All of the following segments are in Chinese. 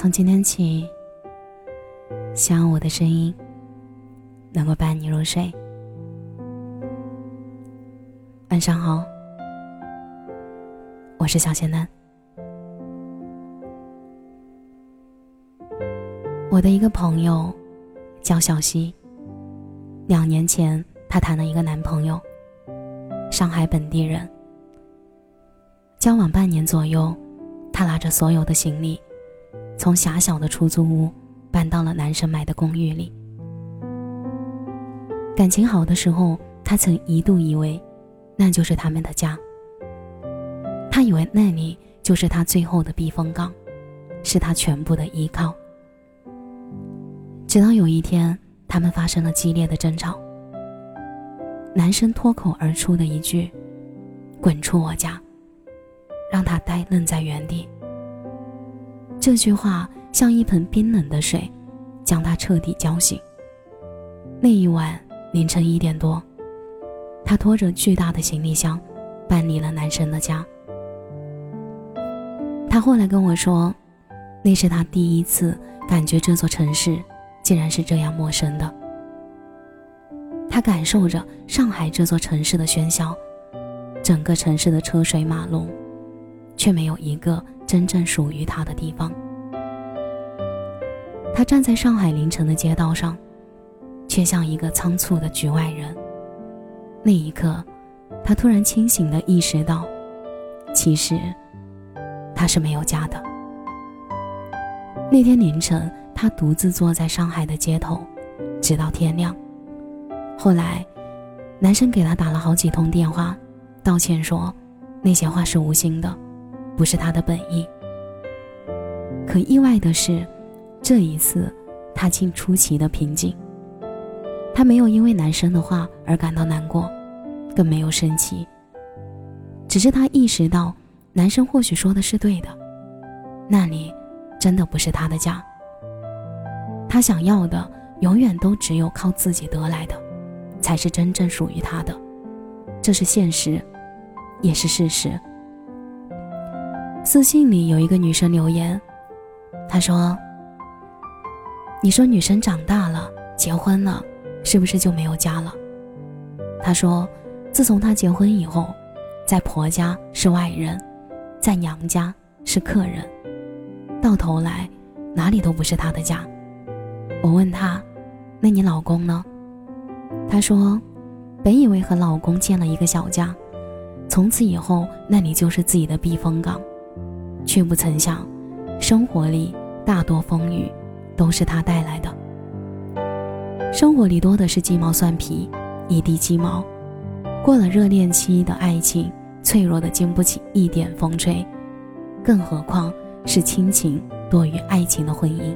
从今天起，希望我的声音能够伴你入睡。晚上好，我是小仙男。我的一个朋友叫小溪，两年前她谈了一个男朋友，上海本地人。交往半年左右，她拿着所有的行李。从狭小的出租屋搬到了男生买的公寓里。感情好的时候，他曾一度以为，那就是他们的家。他以为那里就是他最后的避风港，是他全部的依靠。直到有一天，他们发生了激烈的争吵。男生脱口而出的一句：“滚出我家”，让他呆愣在原地。这句话像一盆冰冷的水，将他彻底浇醒。那一晚凌晨一点多，他拖着巨大的行李箱，搬离了男生的家。他后来跟我说，那是他第一次感觉这座城市竟然是这样陌生的。他感受着上海这座城市的喧嚣，整个城市的车水马龙，却没有一个。真正属于他的地方。他站在上海凌晨的街道上，却像一个仓促的局外人。那一刻，他突然清醒地意识到，其实他是没有家的。那天凌晨，他独自坐在上海的街头，直到天亮。后来，男生给他打了好几通电话，道歉说那些话是无心的。不是他的本意。可意外的是，这一次他竟出奇的平静。他没有因为男生的话而感到难过，更没有生气。只是他意识到，男生或许说的是对的，那里真的不是他的家。他想要的，永远都只有靠自己得来的，才是真正属于他的。这是现实，也是事实。私信里有一个女生留言，她说：“你说女生长大了，结婚了，是不是就没有家了？”她说：“自从她结婚以后，在婆家是外人，在娘家是客人，到头来哪里都不是她的家。”我问她：“那你老公呢？”她说：“本以为和老公建了一个小家，从此以后那里就是自己的避风港。”却不曾想，生活里大多风雨都是他带来的。生活里多的是鸡毛蒜皮，一地鸡毛。过了热恋期的爱情，脆弱的经不起一点风吹，更何况是亲情多于爱情的婚姻。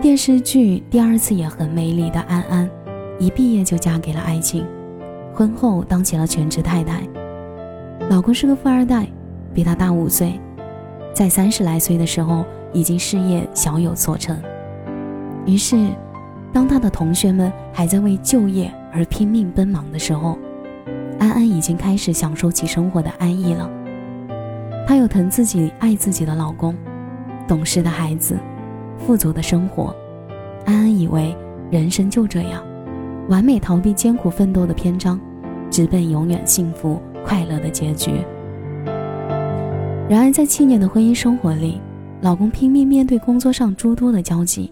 电视剧《第二次也很美丽》的安安，一毕业就嫁给了爱情，婚后当起了全职太太，老公是个富二代。比他大五岁，在三十来岁的时候已经事业小有所成。于是，当他的同学们还在为就业而拼命奔忙的时候，安安已经开始享受起生活的安逸了。她有疼自己、爱自己的老公，懂事的孩子，富足的生活。安安以为人生就这样，完美逃避艰苦奋斗的篇章，直奔永远幸福快乐的结局。然而，在七年的婚姻生活里，老公拼命面对工作上诸多的交集，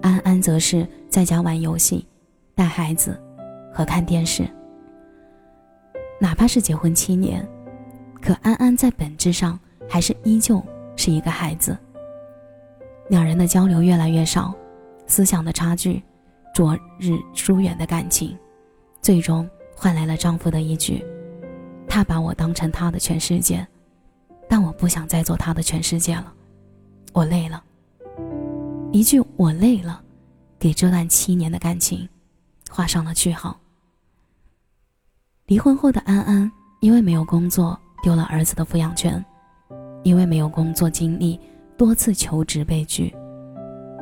安安则是在家玩游戏、带孩子和看电视。哪怕是结婚七年，可安安在本质上还是依旧是一个孩子。两人的交流越来越少，思想的差距昨日疏远的感情，最终换来了丈夫的一句：“他把我当成他的全世界。”不想再做他的全世界了，我累了。一句“我累了”，给这段七年的感情画上了句号。离婚后的安安，因为没有工作，丢了儿子的抚养权；因为没有工作经历，多次求职被拒。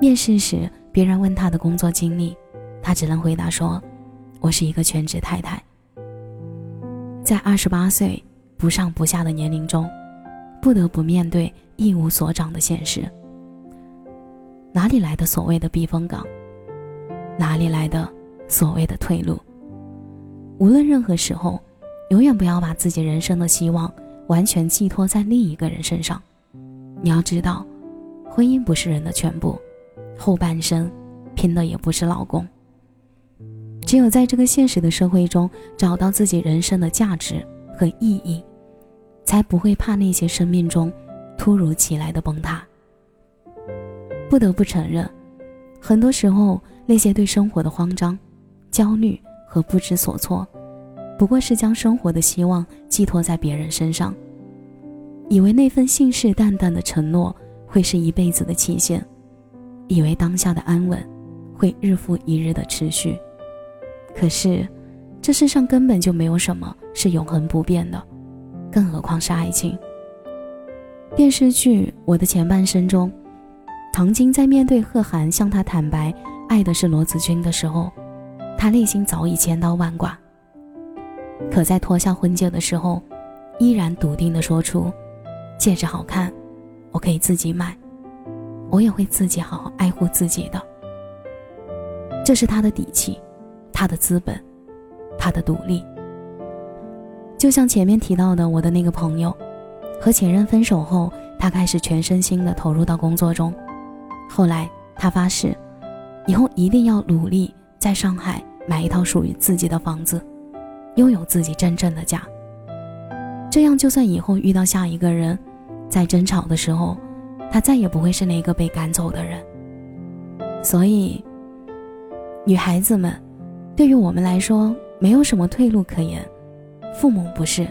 面试时，别人问他的工作经历，他只能回答说：“我是一个全职太太。”在二十八岁不上不下的年龄中。不得不面对一无所长的现实。哪里来的所谓的避风港？哪里来的所谓的退路？无论任何时候，永远不要把自己人生的希望完全寄托在另一个人身上。你要知道，婚姻不是人的全部，后半生拼的也不是老公。只有在这个现实的社会中找到自己人生的价值和意义，才不会怕那些生命中突如其来的崩塌。不得不承认，很多时候那些对生活的慌张、焦虑和不知所措，不过是将生活的希望寄托在别人身上，以为那份信誓旦旦的承诺会是一辈子的期限，以为当下的安稳会日复一日的持续。可是，这世上根本就没有什么是永恒不变的，更何况是爱情。电视剧《我的前半生》中，唐晶在面对贺涵向他坦白爱的是罗子君的时候，他内心早已千刀万剐。可在脱下婚戒的时候，依然笃定地说出：“戒指好看，我可以自己买，我也会自己好好爱护自己的。”这是他的底气。他的资本，他的独立，就像前面提到的，我的那个朋友，和前任分手后，他开始全身心的投入到工作中。后来他发誓，以后一定要努力在上海买一套属于自己的房子，拥有自己真正的家。这样，就算以后遇到下一个人，在争吵的时候，他再也不会是那个被赶走的人。所以，女孩子们。对于我们来说，没有什么退路可言。父母不是，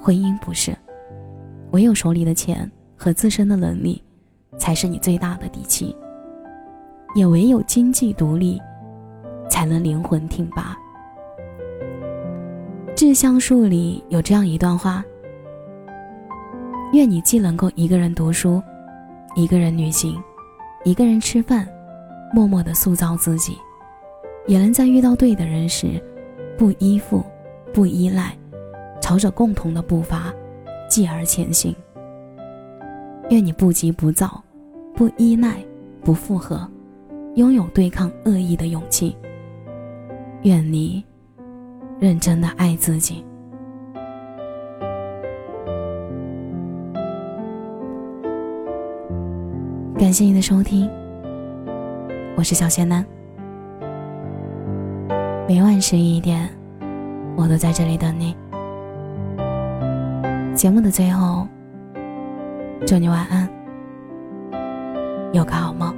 婚姻不是，唯有手里的钱和自身的能力，才是你最大的底气。也唯有经济独立，才能灵魂挺拔。志向树里有这样一段话：愿你既能够一个人读书，一个人旅行，一个人吃饭，默默的塑造自己。也能在遇到对的人时，不依附，不依赖，朝着共同的步伐，继而前行。愿你不急不躁，不依赖，不附和，拥有对抗恶意的勇气。愿你认真的爱自己。感谢你的收听，我是小仙男。每晚十一点，我都在这里等你。节目的最后，祝你晚安，有个好梦。